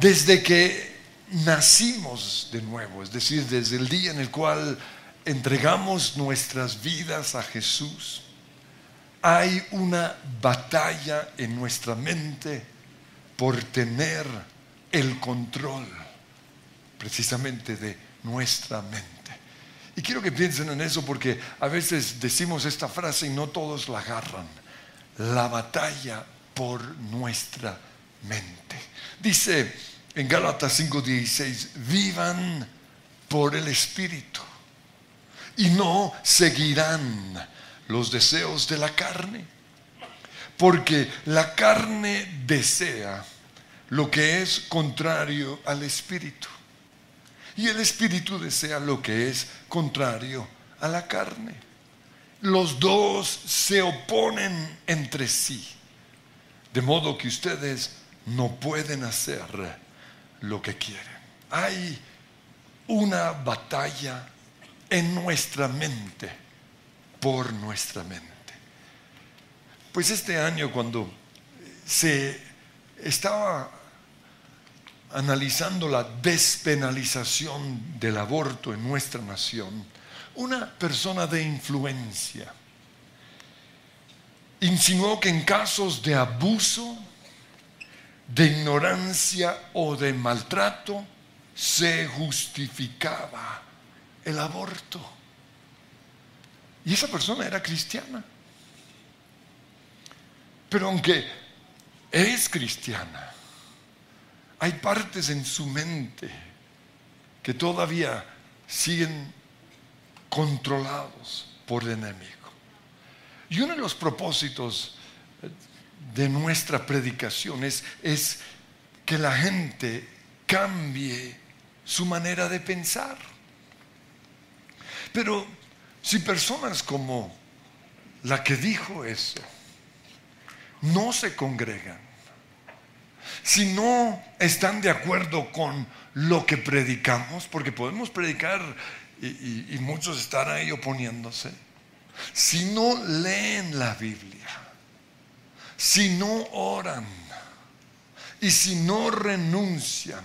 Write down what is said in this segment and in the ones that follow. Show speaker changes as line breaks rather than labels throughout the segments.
desde que nacimos de nuevo, es decir, desde el día en el cual entregamos nuestras vidas a Jesús, hay una batalla en nuestra mente por tener el control precisamente de nuestra mente. Y quiero que piensen en eso porque a veces decimos esta frase y no todos la agarran. La batalla por nuestra mente. Dice en Gálatas 5:16, vivan por el Espíritu y no seguirán los deseos de la carne. Porque la carne desea lo que es contrario al Espíritu. Y el Espíritu desea lo que es contrario a la carne. Los dos se oponen entre sí. De modo que ustedes no pueden hacer lo que quieren. Hay una batalla en nuestra mente por nuestra mente. Pues este año cuando se estaba analizando la despenalización del aborto en nuestra nación, una persona de influencia insinuó que en casos de abuso, de ignorancia o de maltrato, se justificaba el aborto. Y esa persona era cristiana. Pero aunque es cristiana, hay partes en su mente que todavía siguen controlados por el enemigo. Y uno de los propósitos de nuestra predicación es, es que la gente cambie su manera de pensar. Pero si personas como la que dijo eso no se congregan, si no están de acuerdo con lo que predicamos, porque podemos predicar y, muchos están ahí oponiéndose, si no leen la Biblia, si no oran y si no renuncian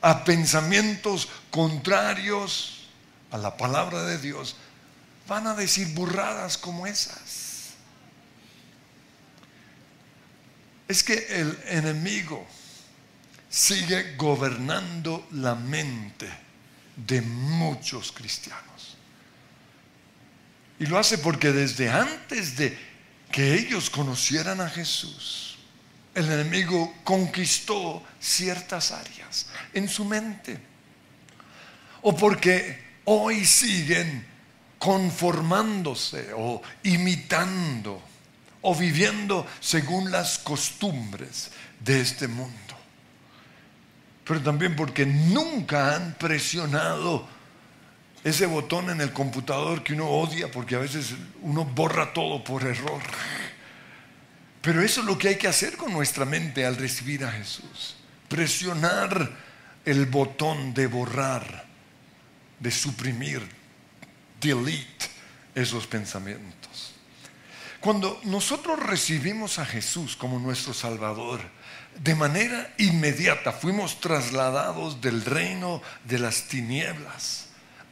a pensamientos contrarios a la palabra de Dios, van a decir burradas como esas. Es que el enemigo sigue gobernando la mente de muchos cristianos. Y lo hace porque desde antes de que ellos conocieran a Jesús, el enemigo conquistó ciertas áreas en su mente. O porque hoy siguen conformándose o imitando o viviendo según las costumbres de este mundo. Pero también porque nunca han presionado ese botón en el computador que uno odia porque a veces uno borra todo por error. Pero eso es lo que hay que hacer con nuestra mente al recibir a Jesús. Presionar el botón de borrar, de suprimir, delete esos pensamientos. Cuando nosotros recibimos a Jesús como nuestro Salvador, de manera inmediata fuimos trasladados del reino de las tinieblas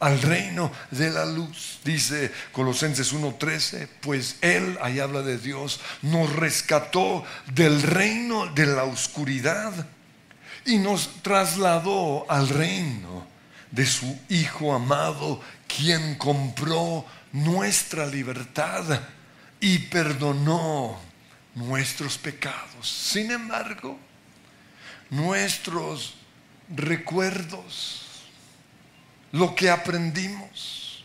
al reino de la luz. Dice Colosenses 1:13, pues Él, ahí habla de Dios, nos rescató del reino de la oscuridad y nos trasladó al reino de su Hijo amado, quien compró nuestra libertad y perdonó nuestros pecados. Sin embargo, nuestros recuerdos, lo que aprendimos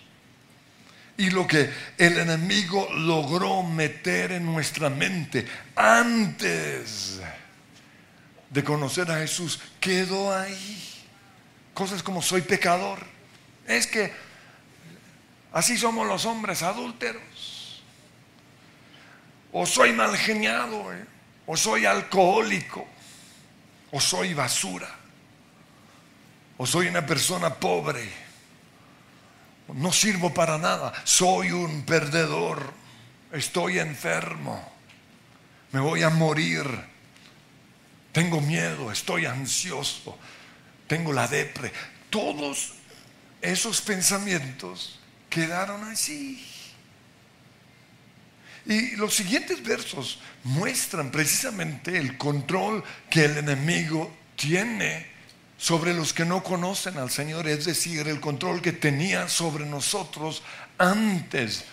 y lo que el enemigo logró meter en nuestra mente antes de conocer a Jesús, quedó ahí. Cosas como soy pecador. Es que así somos los hombres adúlteros. O soy mal geniado, eh. o soy alcohólico, o soy basura, o soy una persona pobre, no sirvo para nada, soy un perdedor, estoy enfermo, me voy a morir. tengo miedo, estoy ansioso, tengo la depre. Todos esos pensamientos quedaron así. Y los siguientes versos muestran precisamente el control que el enemigo tiene sobre los que no conocen al Señor, es decir, el control que tenía sobre nosotros antes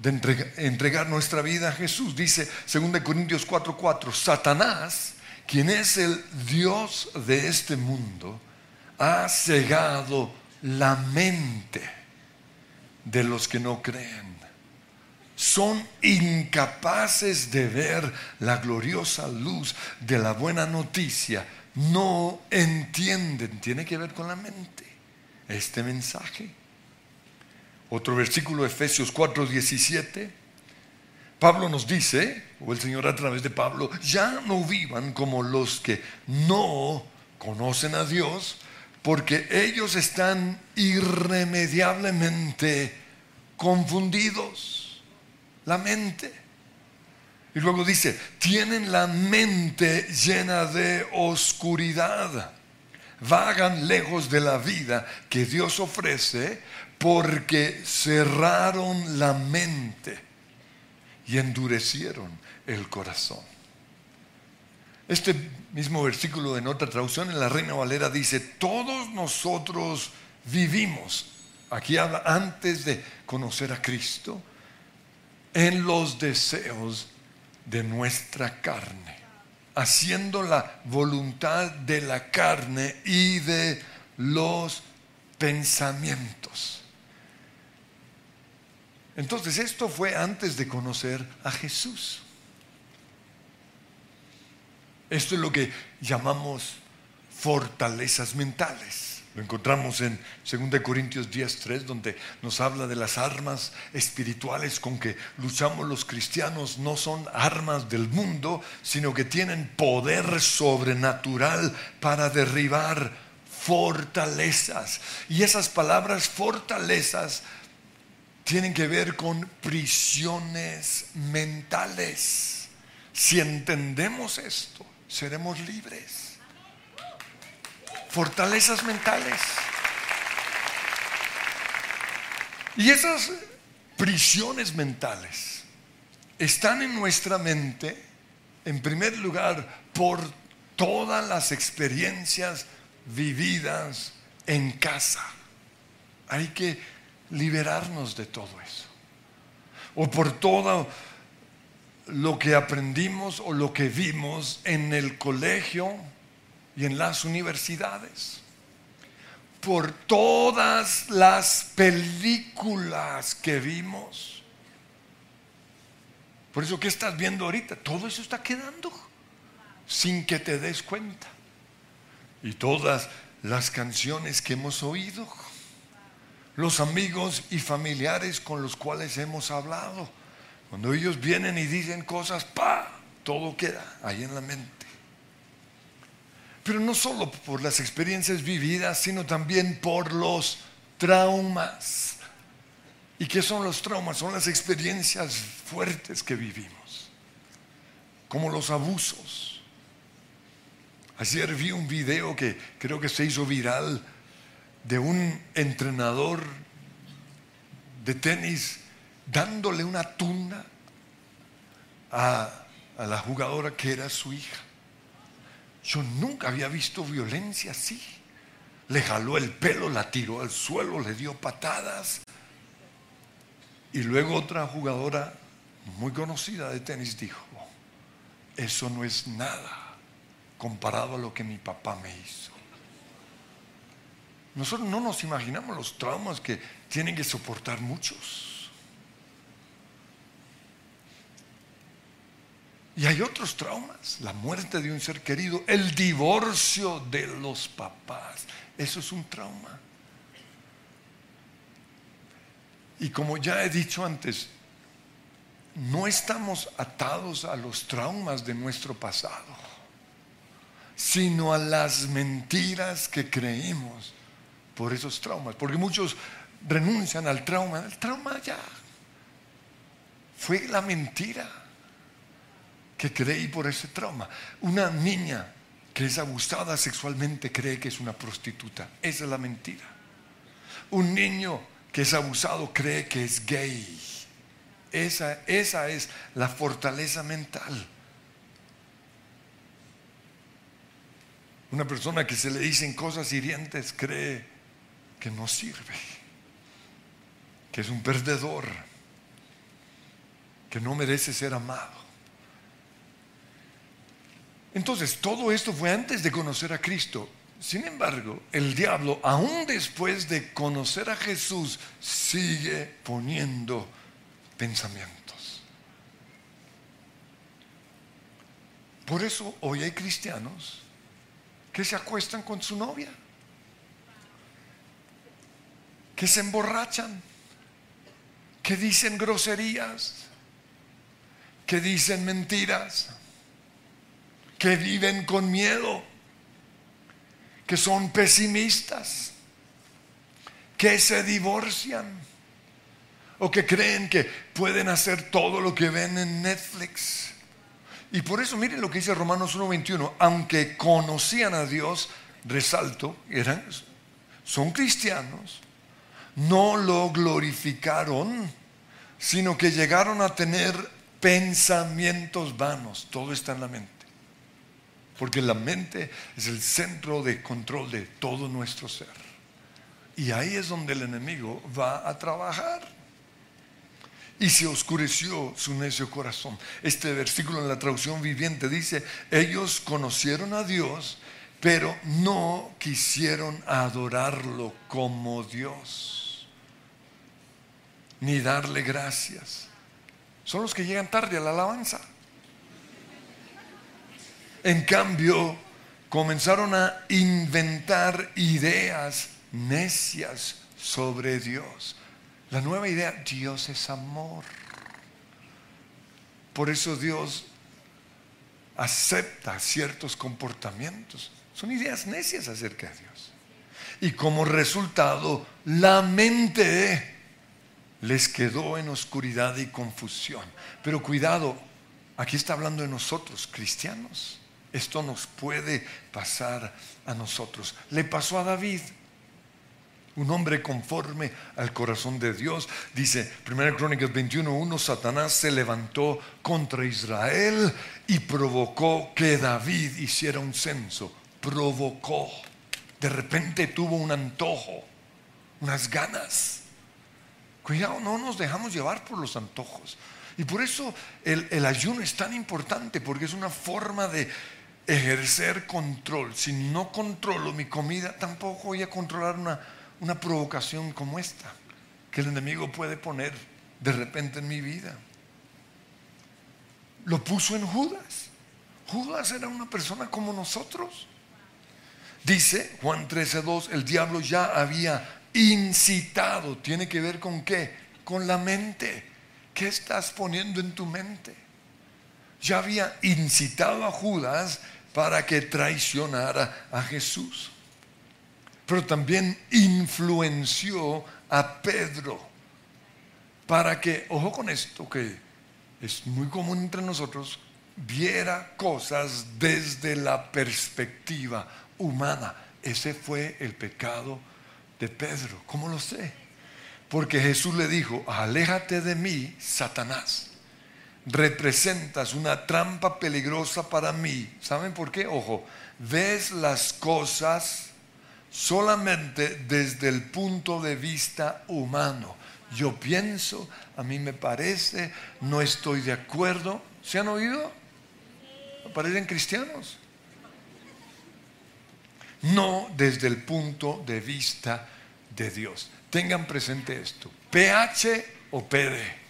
de entregar, nuestra vida a Jesús. Dice 2 Corintios 4:4, Satanás, quien es el Dios de este mundo, ha cegado la mente de los que no creen. Son incapaces de ver la gloriosa luz de la buena noticia. No entienden, tiene que ver con la mente, este mensaje. Otro versículo, Efesios 4:17. Pablo nos dice, o el Señor a través de Pablo, ya no vivan como los que no conocen a Dios, porque ellos están irremediablemente confundidos. La mente. Y luego dice, tienen la mente llena de oscuridad. Vagan lejos de la vida que Dios ofrece porque cerraron la mente y endurecieron el corazón. Este mismo versículo en otra traducción, en la Reina Valera, dice, todos nosotros vivimos, aquí habla antes de conocer a Cristo, en los deseos de nuestra carne, haciendo la voluntad de la carne y de los pensamientos. Entonces esto fue antes de conocer a Jesús. Esto es lo que llamamos fortalezas mentales. Lo encontramos en 2 Corintios 10.3, donde nos habla de las armas espirituales con que luchamos los cristianos. No son armas del mundo, sino que tienen poder sobrenatural para derribar fortalezas. Y esas palabras fortalezas tienen que ver con prisiones mentales. Si entendemos esto, seremos libres. Fortalezas mentales. Y esas prisiones mentales están en nuestra mente, en primer lugar, por todas las experiencias vividas en casa. Hay que liberarnos de todo eso. O por todo lo que aprendimos o lo que vimos en el colegio y en las universidades. Por todas las películas que vimos. Por eso, ¿qué estás viendo ahorita? Todo eso está quedando sin que te des cuenta. Y todas las canciones que hemos oído. Los amigos y familiares con los cuales hemos hablado cuando ellos vienen y dicen cosas, pa, todo queda ahí en la mente. Pero no solo por las experiencias vividas, sino también por los traumas. ¿Y qué son los traumas? Son las experiencias fuertes que vivimos, como los abusos. Ayer vi un video que creo que se hizo viral de un entrenador de tenis dándole una tunda a, la jugadora que era su hija. Yo nunca había visto violencia así. Le jaló el pelo, la tiró al suelo, le dio patadas. Y luego otra jugadora muy conocida de tenis dijo, eso no es nada comparado a lo que mi papá me hizo. Nosotros no nos imaginamos los traumas que tienen que soportar muchos. Y hay otros traumas, la muerte de un ser querido, el divorcio de los papás. Eso es un trauma. Y como ya he dicho antes, no estamos atados a los traumas de nuestro pasado, sino a las mentiras que creímos por esos traumas. Porque muchos renuncian al trauma. El trauma ya fue la mentira que creí por ese trauma. Una niña que es abusada sexualmente cree que es una prostituta. Esa es la mentira. Un niño que es abusado cree que es gay. Esa, esa es la fortaleza mental. Una persona que se le dicen cosas hirientes cree que no sirve, que es un perdedor, que no merece ser amado. Entonces, todo esto fue antes de conocer a Cristo. Sin embargo, el diablo, aún después de conocer a Jesús, sigue poniendo pensamientos. Por eso hoy hay cristianos que se acuestan con su novia, que se emborrachan, que dicen groserías, que dicen mentiras que viven con miedo, que son pesimistas, que se divorcian o que creen que pueden hacer todo lo que ven en Netflix. Y por eso miren lo que dice Romanos 1:21, aunque conocían a Dios, resalto, eran son cristianos, no lo glorificaron, sino que llegaron a tener pensamientos vanos, todo está en la mente. Porque la mente es el centro de control de todo nuestro ser. Y ahí es donde el enemigo va a trabajar. Y se oscureció su necio corazón. Este versículo en la traducción viviente dice, ellos conocieron a Dios, pero no quisieron adorarlo como Dios, ni darle gracias. Son los que llegan tarde a la alabanza. En cambio, comenzaron a inventar ideas necias sobre Dios. La nueva idea, Dios es amor. Por eso Dios acepta ciertos comportamientos. Son ideas necias acerca de Dios. Y como resultado, la mente les quedó en oscuridad y confusión. Pero cuidado, aquí está hablando de nosotros, cristianos. Esto nos puede pasar a nosotros. Le pasó a David, un hombre conforme al corazón de Dios. Dice 1 Crónicas 21.1, Satanás se levantó contra Israel y provocó que David hiciera un censo. Provocó. De repente tuvo un antojo, unas ganas. Cuidado, no nos dejamos llevar por los antojos. Y por eso el, el ayuno es tan importante, porque es una forma de ejercer control. Si no controlo mi comida, tampoco voy a controlar una, una provocación como esta que el enemigo puede poner de repente en mi vida. Lo puso en Judas. Judas era una persona como nosotros. Dice Juan 13:2, el diablo ya había incitado. ¿Tiene que ver con qué? Con la mente. ¿Qué estás poniendo en tu mente? Ya había incitado a Judas para que traicionara a Jesús. Pero también influenció a Pedro para que, ojo con esto que es muy común entre nosotros, viera cosas desde la perspectiva humana. Ese fue el pecado de Pedro. ¿Cómo lo sé? Porque Jesús le dijo, aléjate de mí, Satanás representas una trampa peligrosa para mí. ¿Saben por qué? Ojo, ves las cosas solamente desde el punto de vista humano. Yo pienso, a mí me parece, no estoy de acuerdo. ¿Se han oído? ¿Parecen cristianos? No desde el punto de vista de Dios. Tengan presente esto. PH o PD.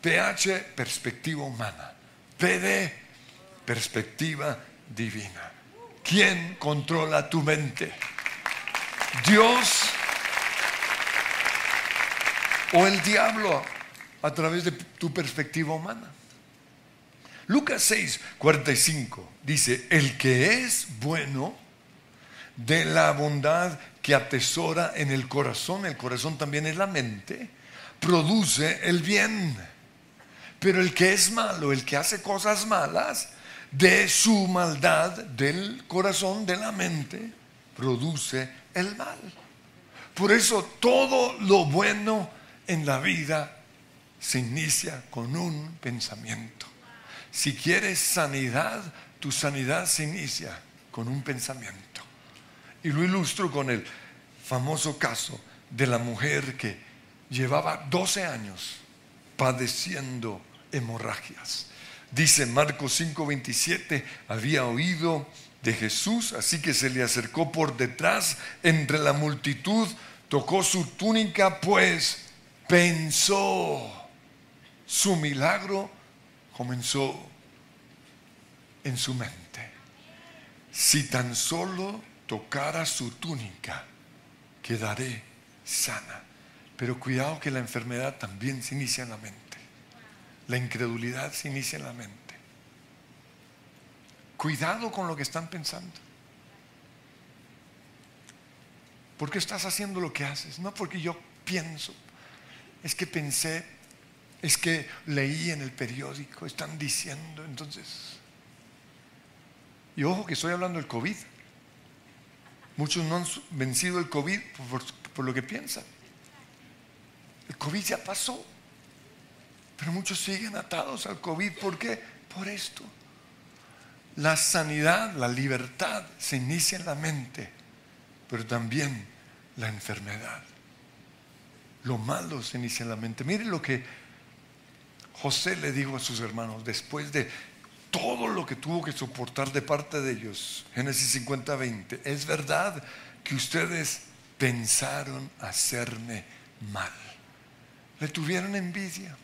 PH, perspectiva humana. PD, perspectiva divina. ¿Quién controla tu mente? ¿Dios o el diablo a través de tu perspectiva humana? Lucas 6, 45 dice, el que es bueno de la bondad que atesora en el corazón, el corazón también es la mente, produce el bien Pero el que es malo, el que hace cosas malas, de su maldad del corazón, de la mente, produce el mal. Por eso todo lo bueno en la vida se inicia con un pensamiento. Si quieres sanidad, tu sanidad se inicia con un pensamiento. Y lo ilustro con el famoso caso de la mujer que llevaba 12 años padeciendo hemorragias. Dice Marcos 5:27, había oído de Jesús, así que se le acercó por detrás entre la multitud, tocó su túnica, pues pensó, su milagro comenzó en su mente. Si tan solo tocara su túnica, quedaré sana. Pero cuidado que la enfermedad también se inicia en la mente. La incredulidad se inicia en la mente. Cuidado con lo que están pensando. ¿Por qué estás haciendo lo que haces? No porque yo pienso. Es que pensé, es que leí en el periódico, están diciendo, entonces. Y ojo que estoy hablando del COVID. Muchos no han vencido el COVID por, por lo que piensan. El COVID ya pasó. Pero muchos siguen atados al COVID. ¿Por qué? Por esto. La sanidad, la libertad se inicia en la mente, pero también la enfermedad. Lo malo se inicia en la mente. Mire lo que José le dijo a sus hermanos después de todo lo que tuvo que soportar de parte de ellos. Génesis 50, 20. Es verdad que ustedes pensaron hacerme mal. Le tuvieron envidia.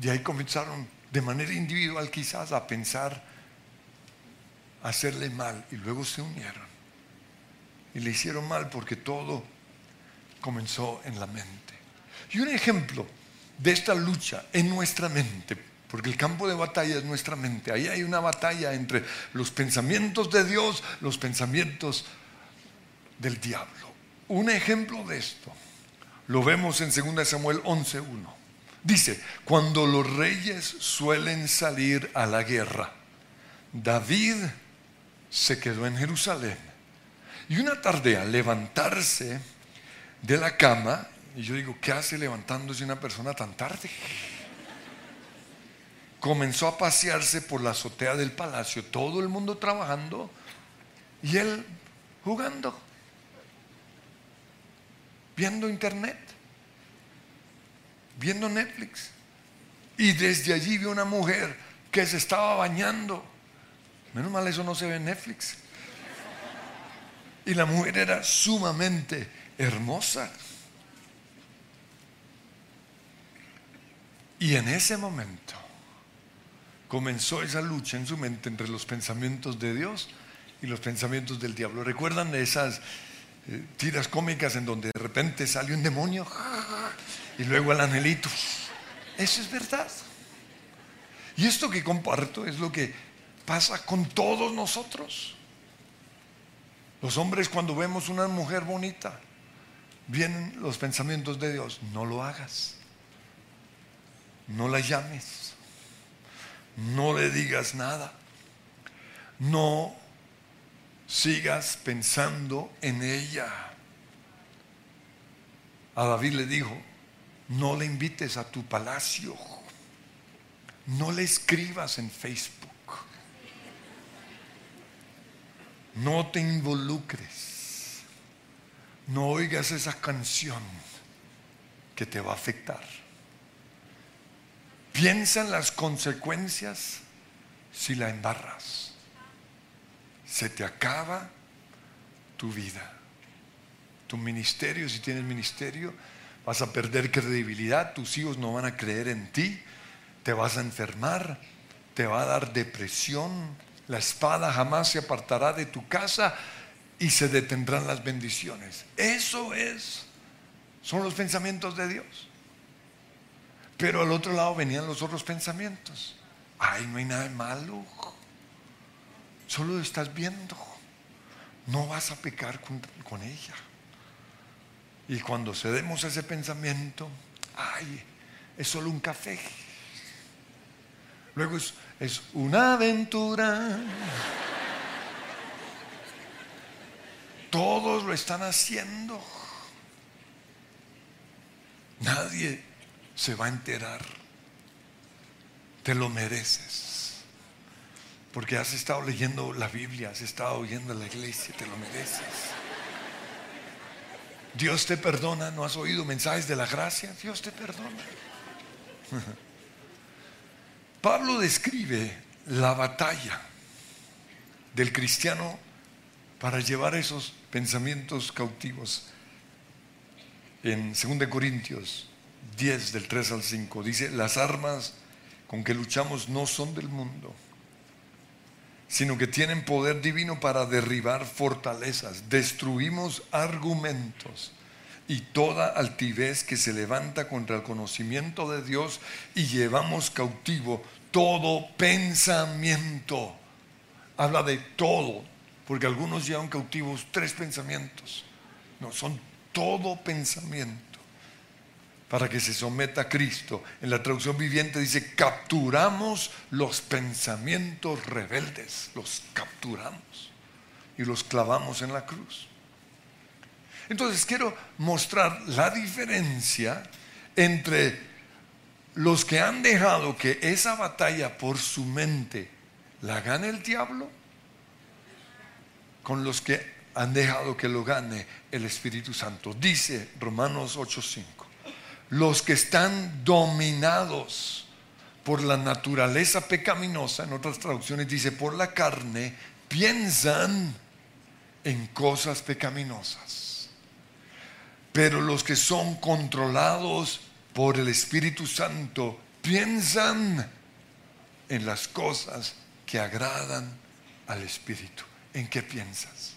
Y ahí comenzaron de manera individual quizás a pensar hacerle mal y luego se unieron. Y le hicieron mal porque todo comenzó en la mente. Y un ejemplo de esta lucha en nuestra mente, porque el campo de batalla es nuestra mente. Ahí hay una batalla entre los pensamientos de Dios, los pensamientos del diablo. Un ejemplo de esto lo vemos en 2 Samuel 11.1. Dice, cuando los reyes suelen salir a la guerra, David se quedó en Jerusalén. Y una tarde al levantarse de la cama, y yo digo, ¿qué hace levantándose una persona tan tarde? Comenzó a pasearse por la azotea del palacio, todo el mundo trabajando y él jugando, viendo internet, viendo Netflix. Y desde allí vio una mujer que se estaba bañando Menos mal eso no se ve en Netflix. Y la mujer era sumamente hermosa. Y en ese momento comenzó esa lucha en su mente entre los pensamientos de Dios y los pensamientos del diablo. ¿Recuerdan esas eh, tiras cómicas en donde de repente sale un demonio y luego el angelito? Eso es verdad. Y esto que comparto es lo que pasa con todos nosotros. Los hombres cuando vemos una mujer bonita, vienen los pensamientos de Dios, no lo hagas, no la llames, no le digas nada, no sigas pensando en ella. A David le dijo, no le invites a tu palacio, no le escribas en Facebook No te involucres. No oigas esa canción que te va a afectar. Piensa en las consecuencias si la embarras. Se te acaba tu vida. Tu ministerio, si tienes ministerio, vas a perder credibilidad, tus hijos no van a creer en ti, te vas a enfermar, te va a dar depresión, la espada jamás se apartará de tu casa y se detendrán las bendiciones. Eso es, son los pensamientos de Dios. Pero al otro lado venían los otros pensamientos. Ay, no hay nada de malo. Solo estás viendo. No vas a pecar con, con ella. Y cuando cedemos ese pensamiento, ay, es solo un café. Luego es, es una aventura. Todos lo están haciendo. Nadie se va a enterar. Te lo mereces. Porque has estado leyendo la Biblia, has estado oyendo la iglesia, te lo mereces. Dios te perdona, no has oído mensajes de la gracia, Dios te perdona. Pablo describe la batalla del cristiano para llevar esos pensamientos cautivos. En 2 Corintios 10 del 3 al 5 dice, las armas con que luchamos no son del mundo, sino que tienen poder divino para derribar fortalezas. Destruimos argumentos y toda altivez que se levanta contra el conocimiento de Dios y llevamos cautivo todo pensamiento. Habla de todo, porque algunos llevan cautivos tres pensamientos. No, son todo pensamiento para que se someta a Cristo. En la traducción viviente dice, capturamos los pensamientos rebeldes, los capturamos y los clavamos en la cruz. Entonces quiero mostrar la diferencia entre los que han dejado que esa batalla por su mente la gane el diablo con los que han dejado que lo gane el Espíritu Santo. Dice Romanos 8:5, los que están dominados por la naturaleza pecaminosa, en otras traducciones dice por la carne, piensan en cosas pecaminosas pero los que son controlados por el Espíritu Santo piensan en las cosas que agradan al Espíritu. ¿En qué piensas?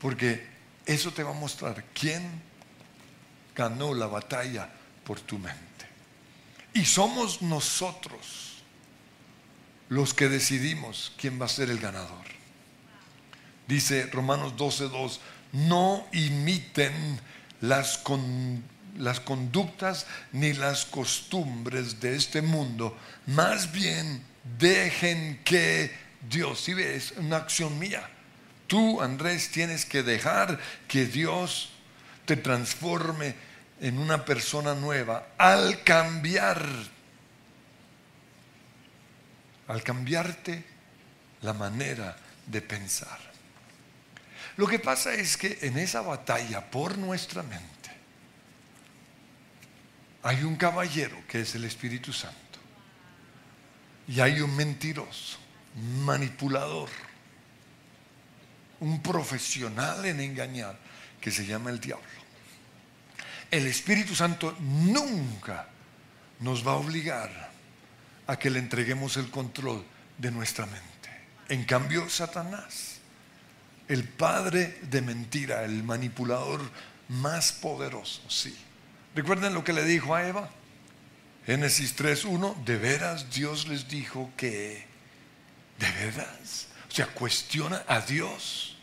Porque eso te va a mostrar quién ganó la batalla por tu mente. Y somos nosotros los que decidimos quién va a ser el ganador. Dice Romanos 12:2 no imiten las, las conductas ni las costumbres de este mundo, más bien dejen que Dios, si ves, una acción mía. Tú, Andrés, tienes que dejar que Dios te transforme en una persona nueva al cambiar, al cambiarte la manera de pensar. Lo que pasa es que en esa batalla por nuestra mente hay un caballero que es el Espíritu Santo y hay un mentiroso, manipulador, un profesional en engañar que se llama el diablo. El Espíritu Santo nunca nos va a obligar a que le entreguemos el control de nuestra mente. En cambio, Satanás el padre de mentira, el manipulador más poderoso, sí. ¿Recuerden lo que le dijo a Eva? Génesis 3.1, de veras Dios les dijo que, de veras, o sea, cuestiona a Dios.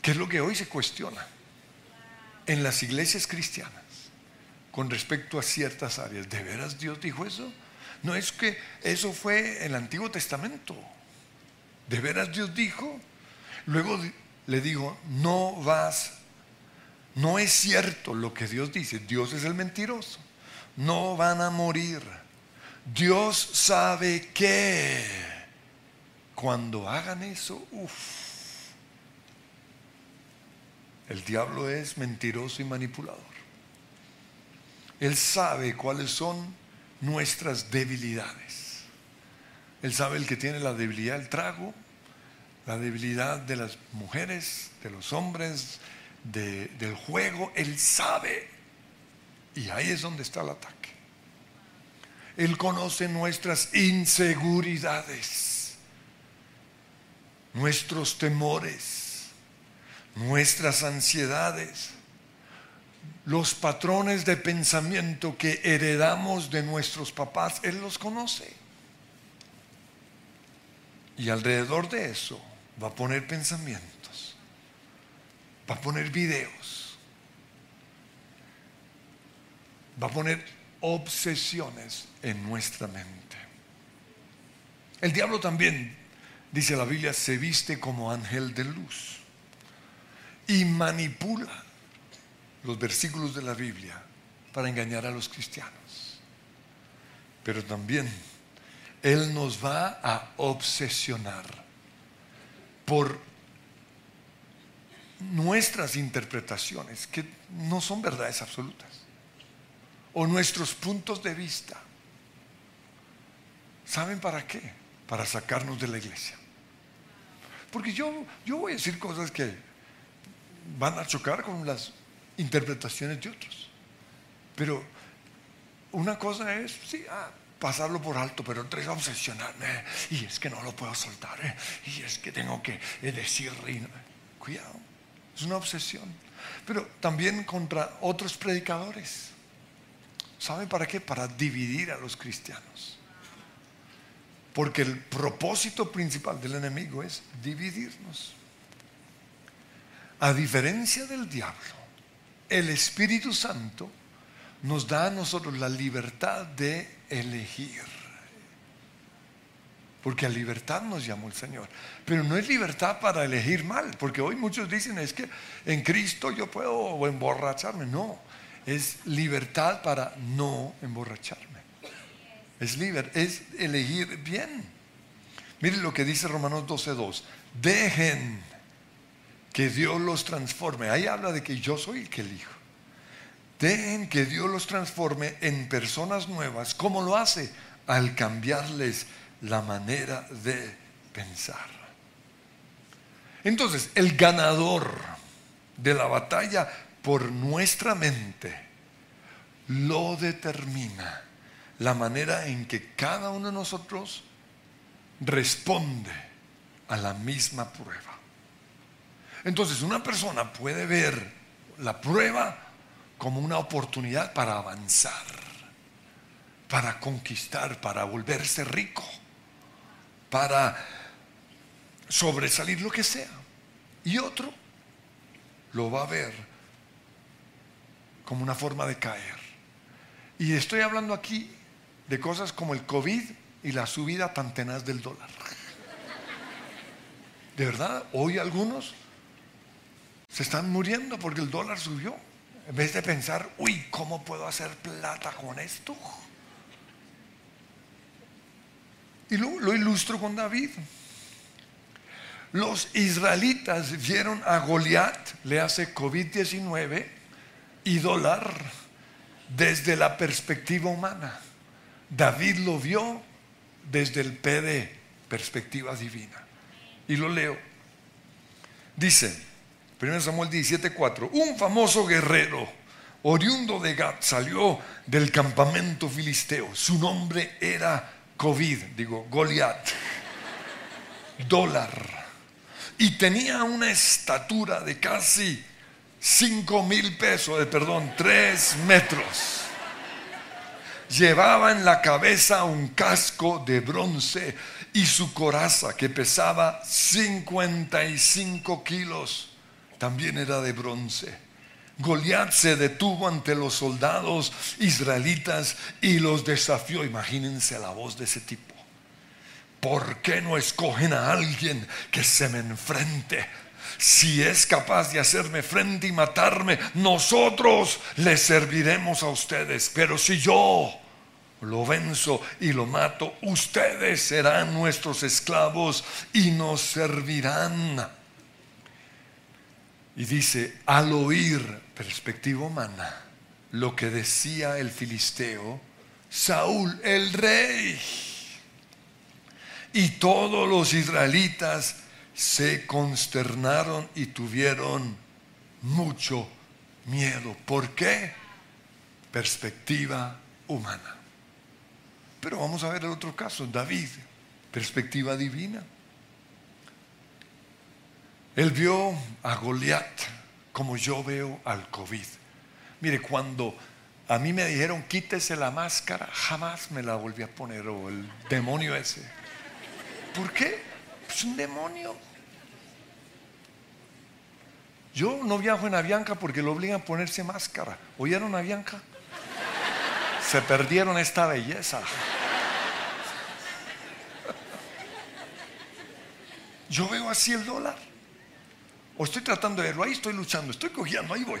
¿Qué es lo que hoy se cuestiona? En las iglesias cristianas, con respecto a ciertas áreas, ¿de veras Dios dijo eso? No es que eso fue el Antiguo Testamento. ¿De veras Dios dijo? Luego le digo, no vas, no es cierto lo que Dios dice, Dios es el mentiroso, no van a morir. Dios sabe que cuando hagan eso, uff, el diablo es mentiroso y manipulador. Él sabe cuáles son nuestras debilidades. Él sabe el que tiene la debilidad del trago, la debilidad de las mujeres, de los hombres, del juego. Él sabe. Y ahí es donde está el ataque. Él conoce nuestras inseguridades, nuestros temores, nuestras ansiedades, los patrones de pensamiento que heredamos de nuestros papás. Él los conoce. Y alrededor de eso va a poner pensamientos, va a poner videos, va a poner obsesiones en nuestra mente. El diablo también, dice la Biblia, se viste como ángel de luz y manipula los versículos de la Biblia para engañar a los cristianos. Pero también Él nos va a obsesionar por nuestras interpretaciones, que no son verdades absolutas, o nuestros puntos de vista. ¿Saben para qué? Para sacarnos de la iglesia. Porque yo, yo voy a decir cosas que van a chocar con las interpretaciones de otros. Pero una cosa es, sí, ah, pasarlo por alto, pero otra es obsesionarme. Y es que no lo puedo soltar. ¿eh? Y es que tengo que eh, decir, cuidado, es una obsesión. Pero también contra otros predicadores. ¿Saben para qué? Para dividir a los cristianos. Porque el propósito principal del enemigo es dividirnos. A diferencia del diablo, el Espíritu Santo nos da a nosotros la libertad de elegir. Porque a libertad nos llamó el Señor. Pero no es libertad para elegir mal, porque hoy muchos dicen es que en Cristo yo puedo emborracharme. No, es libertad para no emborracharme. Es liber, es elegir bien. Miren lo que dice Romanos 12:2. Dejen que Dios los transforme. Ahí habla de que yo soy el que elijo. Dejen que Dios los transforme en personas nuevas. ¿Cómo lo hace? Al cambiarles la manera de pensar. Entonces, el ganador de la batalla por nuestra mente lo determina la manera en que cada uno de nosotros responde a la misma prueba. Entonces una persona puede ver la prueba como una oportunidad para avanzar, para conquistar, para volverse rico, para sobresalir lo que sea. Y otro lo va a ver como una forma de caer. Y estoy hablando aquí de cosas como el COVID y la subida tan tenaz del dólar. De verdad, hoy algunos se están muriendo porque el dólar subió. En vez de pensar, uy, ¿cómo puedo hacer plata con esto? Y lo, lo ilustro con David. Los israelitas vieron a Goliat, le hace COVID-19 y dólar desde la perspectiva humana. David lo vio desde el PD, perspectiva divina. Y lo leo. Dice, 1 Samuel 17:4, un famoso guerrero oriundo de Gat salió del campamento filisteo. Su nombre era COVID, digo, Goliat, dólar. Y tenía una estatura de casi 5 mil pesos, de perdón, 3 metros. Llevaba en la cabeza un casco de bronce y su coraza que pesaba 55 kilos también era de bronce. Goliat se detuvo ante los soldados israelitas y los desafió. Imagínense la voz de ese tipo. ¿Por qué no escogen a alguien que se me enfrente? Si es capaz de hacerme frente y matarme, nosotros le serviremos a ustedes. Pero si yo lo venzo y lo mato, ustedes serán nuestros esclavos y nos servirán. Y dice, al oír, perspectiva humana, lo que decía el filisteo, Saúl, el rey, y todos los israelitas se consternaron y tuvieron mucho miedo. ¿Por qué? Perspectiva humana. Pero vamos a ver el otro caso, David, perspectiva divina. Él vio a Goliat como yo veo al COVID. Mire, cuando a mí me dijeron quítese la máscara, jamás me la volví a poner, o el demonio ese. ¿Por qué? Es un demonio. Yo no viajo en Avianca porque lo obligan a ponerse máscara. ¿Oyeron Avianca? Se perdieron esta belleza. Yo veo así el dólar. O estoy tratando de verlo, ahí estoy luchando, estoy cogiendo, ahí voy.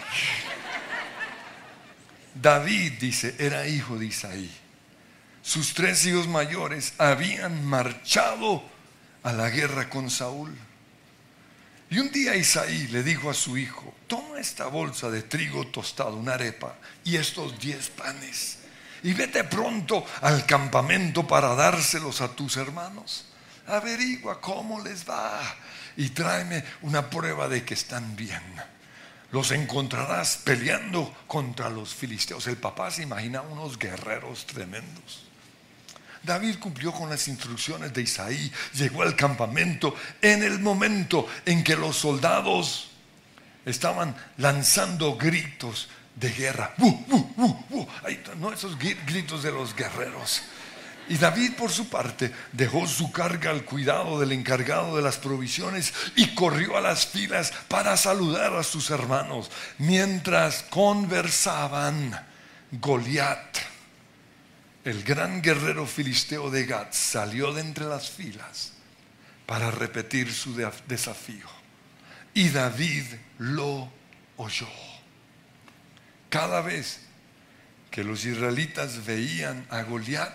David, dice, era hijo de Isaí. Sus tres hijos mayores habían marchado a la guerra con Saúl. Y un día Isaí le dijo a su hijo, toma esta bolsa de trigo tostado, una arepa, y estos diez panes, y vete pronto al campamento para dárselos a tus hermanos. Averigua cómo les va y tráeme una prueba de que están bien. Los encontrarás peleando contra los filisteos. El papá se imagina unos guerreros tremendos. David cumplió con las instrucciones de Isaí, llegó al campamento en el momento en que los soldados estaban lanzando gritos de guerra. no esos gritos de los guerreros. Y David por su parte dejó su carga al cuidado del encargado de las provisiones y corrió a las filas para saludar a sus hermanos. Mientras conversaban, Goliat el gran guerrero filisteo de Gad salió de entre las filas para repetir su desafío. Y David lo oyó. Cada vez que los israelitas veían a Goliat,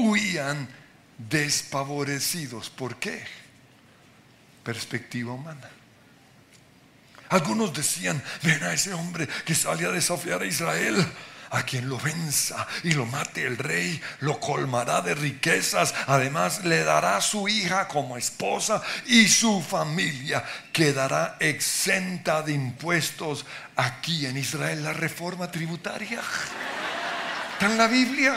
huían despavorecidos. ¿Por qué? Perspectiva humana. Algunos decían, ven a ese hombre que sale a desafiar a Israel a quien lo venza y lo mate el rey, lo colmará de riquezas, además le dará su hija como esposa y su familia quedará exenta de impuestos aquí en Israel. La reforma tributaria está en la Biblia.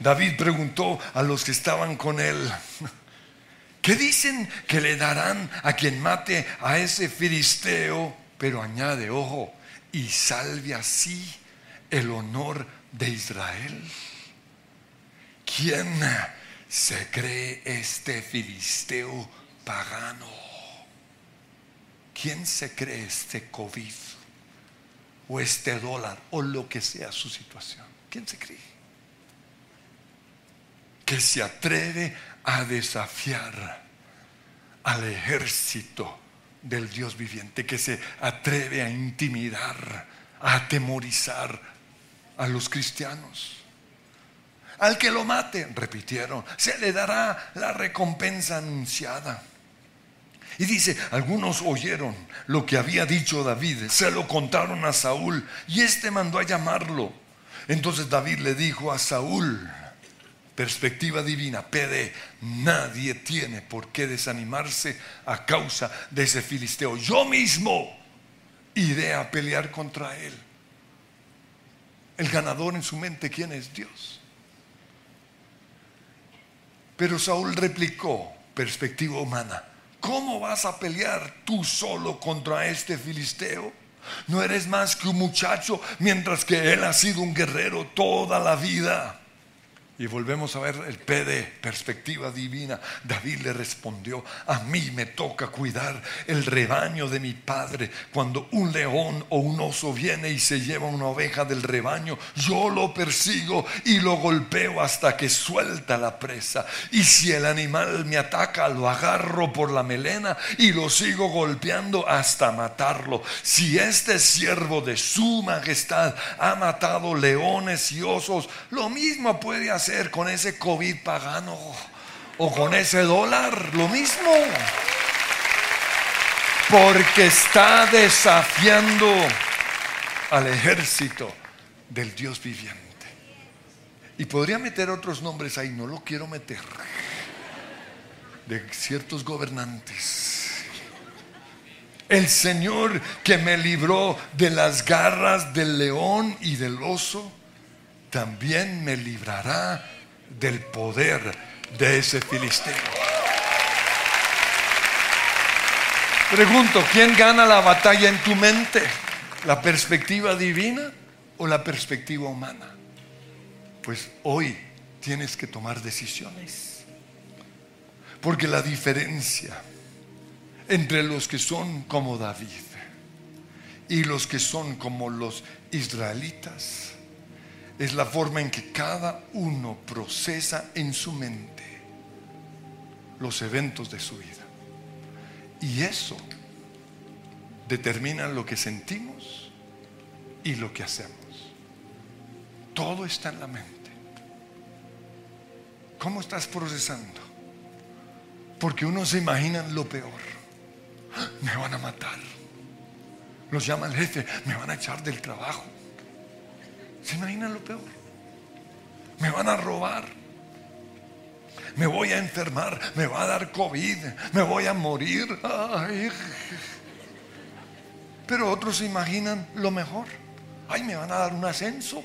David preguntó a los que estaban con él, ¿qué dicen que le darán a quien mate a ese filisteo? Pero añade, ojo, y salve así el honor de Israel. ¿Quién se cree este filisteo pagano? ¿Quién se cree este COVID o este dólar o lo que sea su situación? ¿Quién se cree? Que se atreve a desafiar al ejército del Dios viviente, que se atreve a intimidar, a atemorizar a los cristianos. Al que lo mate, repitieron, se le dará la recompensa anunciada. Y dice, algunos oyeron lo que había dicho David, se lo contaron a Saúl y éste mandó a llamarlo. Entonces David le dijo a Saúl, perspectiva divina, PD, nadie tiene por qué desanimarse a causa de ese filisteo. Yo mismo iré a pelear contra él. El ganador en su mente, ¿quién es Dios? Pero Saúl replicó, perspectiva humana, ¿cómo vas a pelear tú solo contra este filisteo? No eres más que un muchacho mientras que él ha sido un guerrero toda la vida. Y volvemos a ver el P de perspectiva divina. David le respondió, a mí me toca cuidar el rebaño de mi padre. Cuando un león o un oso viene y se lleva una oveja del rebaño, yo lo persigo y lo golpeo hasta que suelta la presa. Y si el animal me ataca, lo agarro por la melena y lo sigo golpeando hasta matarlo. Si este siervo de su majestad ha matado leones y osos, lo mismo puede hacer con ese COVID pagano o con ese dólar? Lo mismo. Porque está desafiando al ejército del Dios viviente. Y podría meter otros nombres ahí, no lo quiero meter. De ciertos gobernantes. El Señor que me libró de las garras del león y del oso también me librará del poder de ese filisteo. Pregunto, ¿quién gana la batalla en tu mente? ¿La perspectiva divina o la perspectiva humana? Pues hoy tienes que tomar decisiones. Porque la diferencia entre los que son como David y los que son como los israelitas es la forma en que cada uno procesa en su mente los eventos de su vida. Y eso determina lo que sentimos y lo que hacemos. Todo está en la mente. ¿Cómo estás procesando? Porque uno se imagina lo peor. Me van a matar. Los llama el jefe, me van a echar del trabajo. ¿Se imaginan lo peor? Me van a robar. Me voy a enfermar, me va a dar COVID, me voy a morir. Pero otros se imaginan lo mejor. Ay, me van a dar un ascenso.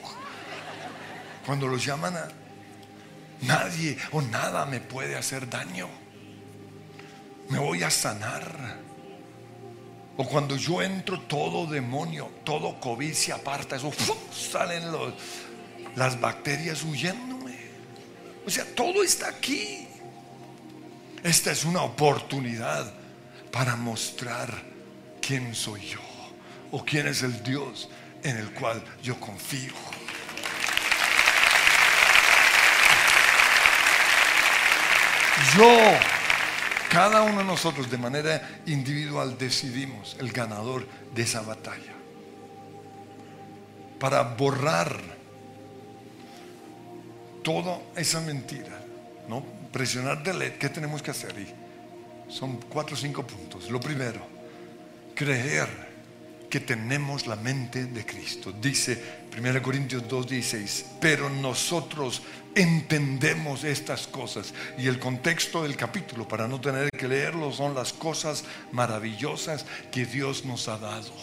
Cuando los llaman a nadie o nada me puede hacer daño. Me voy a sanar. O cuando yo entro, todo demonio, todo COVID aparta, eso salen las bacterias huyéndome. O sea, todo está aquí. Esta es una oportunidad para mostrar quién soy yo o quién es el Dios en el cual yo confío. Yo cada uno de nosotros de manera individual decidimos el ganador de esa batalla. Para borrar toda esa mentira, ¿no? Presionar delete, ¿qué tenemos que hacer? son cuatro o cinco puntos. Lo primero, creer que tenemos la mente de Cristo. Dice 1 Corintios 2:16, pero nosotros entendemos estas cosas. Y el contexto del capítulo, para no tener que leerlo, son las cosas maravillosas que Dios nos ha dado.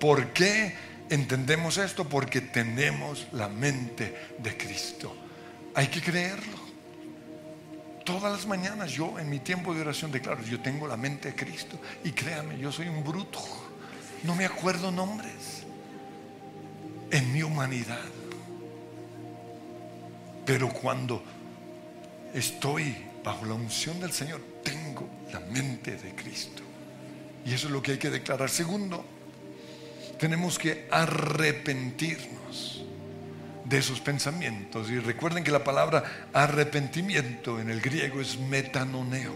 ¿Por qué entendemos esto? Porque tenemos la mente de Cristo. Hay que creerlo. Todas las mañanas yo en mi tiempo de oración declaro, yo tengo la mente de Cristo. Y créame, yo soy un bruto. No me acuerdo nombres. En mi humanidad pero cuando estoy bajo la unción del Señor, tengo la mente de Cristo. Y eso es lo que hay que declarar. Segundo, tenemos que arrepentirnos de esos pensamientos. Y recuerden que la palabra arrepentimiento en el griego es metanoneo,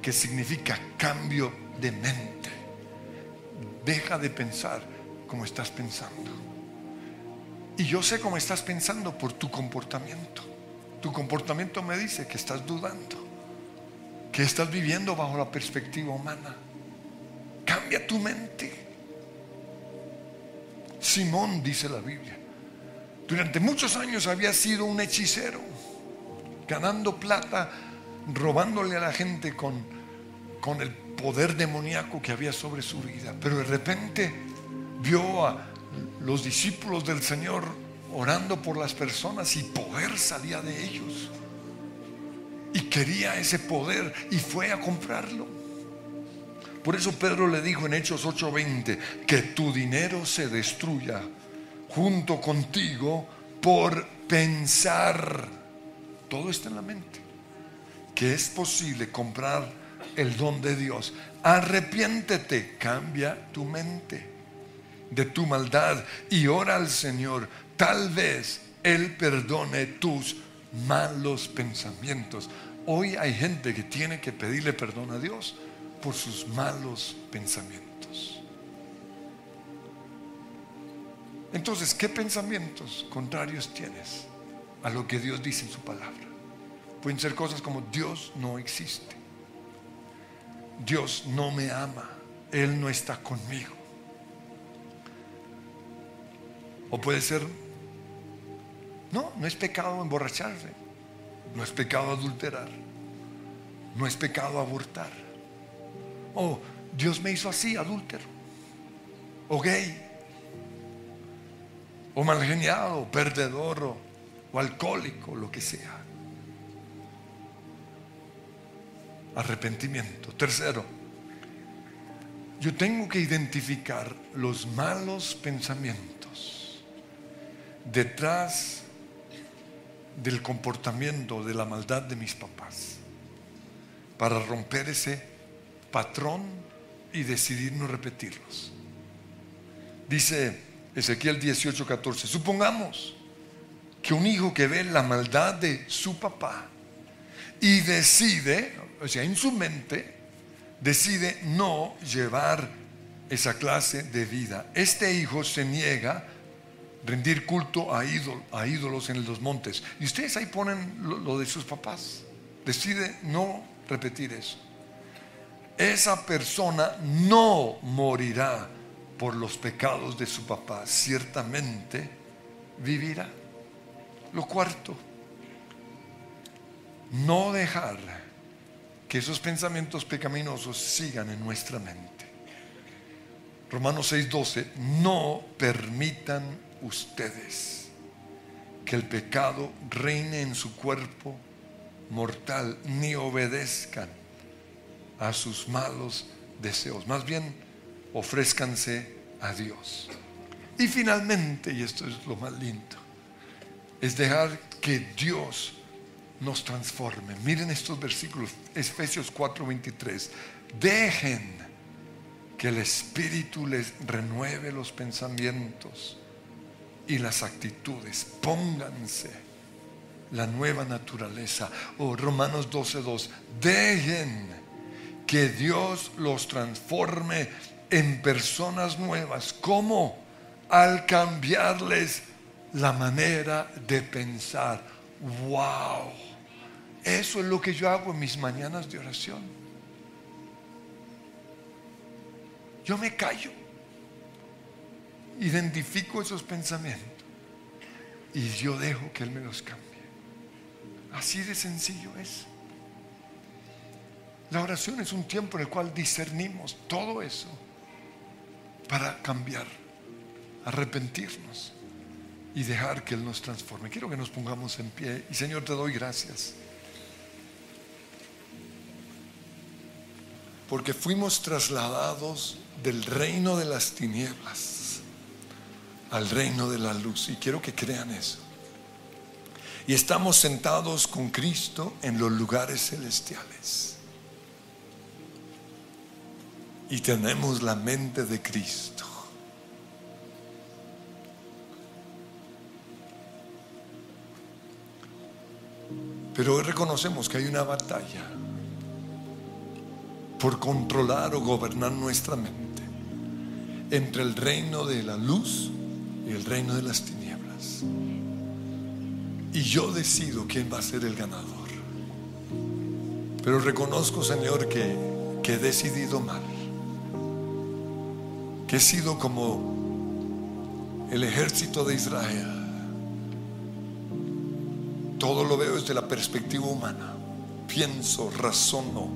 que significa cambio de mente. Deja de pensar como estás pensando. Y yo sé cómo estás pensando por tu comportamiento. Tu comportamiento me dice que estás dudando, que estás viviendo bajo la perspectiva humana. Cambia tu mente. Simón, dice la Biblia, durante muchos años había sido un hechicero, ganando plata, robándole a la gente con, con el poder demoníaco que había sobre su vida. Pero de repente vio a los discípulos del Señor orando por las personas y poder salía de ellos. Y quería ese poder y fue a comprarlo. Por eso Pedro le dijo en Hechos 8:20 que tu dinero se destruya junto contigo por pensar. Todo está en la mente. Que es posible comprar el don de Dios. Arrepiéntete, cambia tu mente de tu maldad y ora al Señor. Tal vez Él perdone tus malos pensamientos. Hoy hay gente que tiene que pedirle perdón a Dios por sus malos pensamientos. Entonces, ¿qué pensamientos contrarios tienes a lo que Dios dice en su palabra? Pueden ser cosas como Dios no existe. Dios no me ama. Él no está conmigo. O puede ser, no, no es pecado emborracharse, no es pecado adulterar, no es pecado abortar. O Dios me hizo así, adúltero, o gay, o malgeniado, o perdedor, o alcohólico, lo que sea. Arrepentimiento. Tercero, yo tengo que identificar los malos pensamientos detrás del comportamiento, de la maldad de mis papás, para romper ese patrón y decidir no repetirlos. Dice Ezequiel 18:14, supongamos que un hijo que ve la maldad de su papá y decide, o sea, en su mente, decide no llevar esa clase de vida. Este hijo se niega a rendir culto a, ídolos en los montes. Y ustedes ahí ponen lo de sus papás. Decide no repetir eso. Esa persona no morirá por los pecados de su papá. Ciertamente vivirá. Lo cuarto, no dejar que esos pensamientos pecaminosos sigan en nuestra mente. Romanos 6:12, no permitan ustedes que el pecado reine en su cuerpo mortal, ni obedezcan a sus malos deseos. Más bien, ofrézcanse a Dios. Y finalmente, y esto es lo más lindo, es dejar que Dios nos transforme. Miren estos versículos, Efesios 4:23. Dejen que el Espíritu les renueve los pensamientos y las actitudes. Pónganse la nueva naturaleza. O oh, Romanos 12:2. Dejen que Dios los transforme en personas nuevas. ¿Cómo? Al cambiarles la manera de pensar. ¡Wow! Eso es lo que yo hago en mis mañanas de oración. Yo me callo, identifico esos pensamientos y yo dejo que Él me los cambie. Así de sencillo es. La oración es un tiempo en el cual discernimos todo eso para cambiar, arrepentirnos y dejar que Él nos transforme. Quiero que nos pongamos en pie y Señor te doy gracias. Porque fuimos trasladados del reino de las tinieblas al reino de la luz. Y quiero que crean eso. Y estamos sentados con Cristo en los lugares celestiales. Y tenemos la mente de Cristo. Pero hoy reconocemos que hay una batalla por controlar o gobernar nuestra mente entre el reino de la luz y el reino de las tinieblas. Y yo decido quién va a ser el ganador. Pero reconozco, Señor, que, he decidido mal. Que he sido como el ejército de Israel todo lo veo desde la perspectiva humana. Pienso, razono,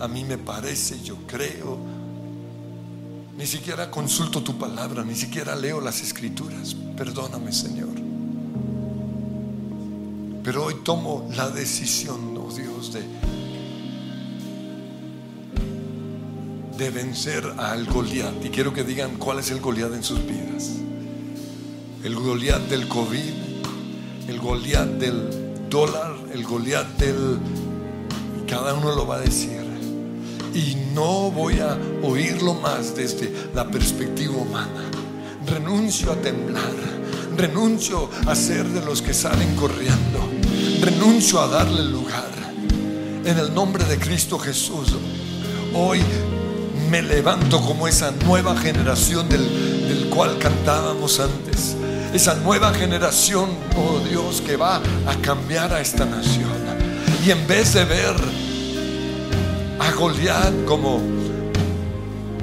a mí me parece, yo creo. Ni siquiera consulto tu palabra, ni siquiera leo las escrituras. Perdóname, Señor. Pero hoy tomo la decisión, oh Dios, de, de vencer al Goliat. Y quiero que digan cuál es el Goliat en sus vidas. El Goliat del COVID, el Goliat del dólar, el Goliat del... Cada uno lo va a decir. Y no voy a oírlo más desde la perspectiva humana. Renuncio a temblar. Renuncio a ser de los que salen corriendo. Renuncio a darle lugar. En el nombre de Cristo Jesús. Hoy me levanto como esa nueva generación del, del cual cantábamos antes esa nueva generación, oh Dios, que va a cambiar a esta nación. Y en vez de ver Como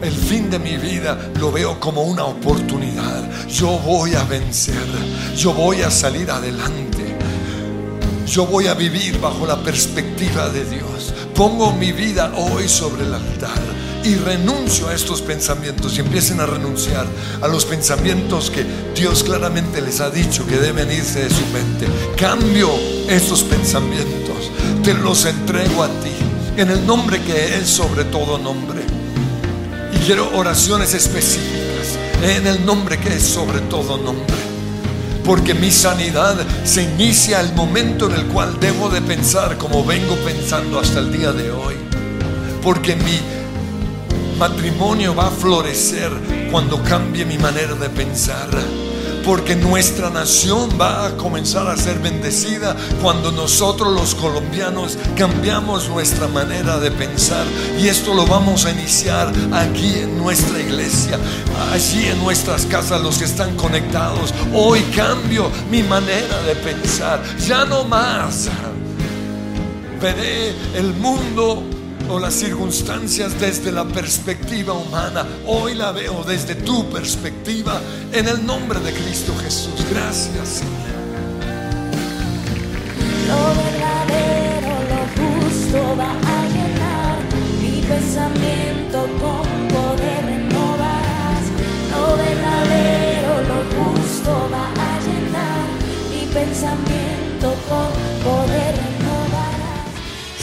el fin de mi vida, lo veo como una oportunidad. Yo voy a vencer, yo voy a salir adelante. Yo voy a vivir bajo la perspectiva de Dios. Pongo mi vida hoy sobre el altar y renuncio a estos pensamientos y empiecen a renunciar a los pensamientos que Dios claramente les ha dicho que deben irse de su mente. Cambio estos pensamientos, te los entrego a ti en el nombre que es sobre todo nombre. Y quiero oraciones específicas en el nombre que es sobre todo nombre. Porque mi sanidad se inicia el momento en el cual debo de pensar como vengo pensando hasta el día de hoy. Porque mi matrimonio va a florecer cuando cambie mi manera de pensar. Porque nuestra nación va a comenzar a ser bendecida cuando nosotros los colombianos cambiamos nuestra manera de pensar. Y esto lo vamos a iniciar aquí en nuestra iglesia, allí en nuestras casas, los que están conectados. Hoy cambio mi manera de pensar. Ya no más veré el mundo o las circunstancias desde la perspectiva humana. Hoy la veo desde tu perspectiva en el nombre de Cristo Jesús. Gracias, Señor.
Lo verdadero, lo justo va a llenar mi pensamiento con poder renovarás. Lo verdadero, lo justo va a llenar mi pensamiento con poder renovarás.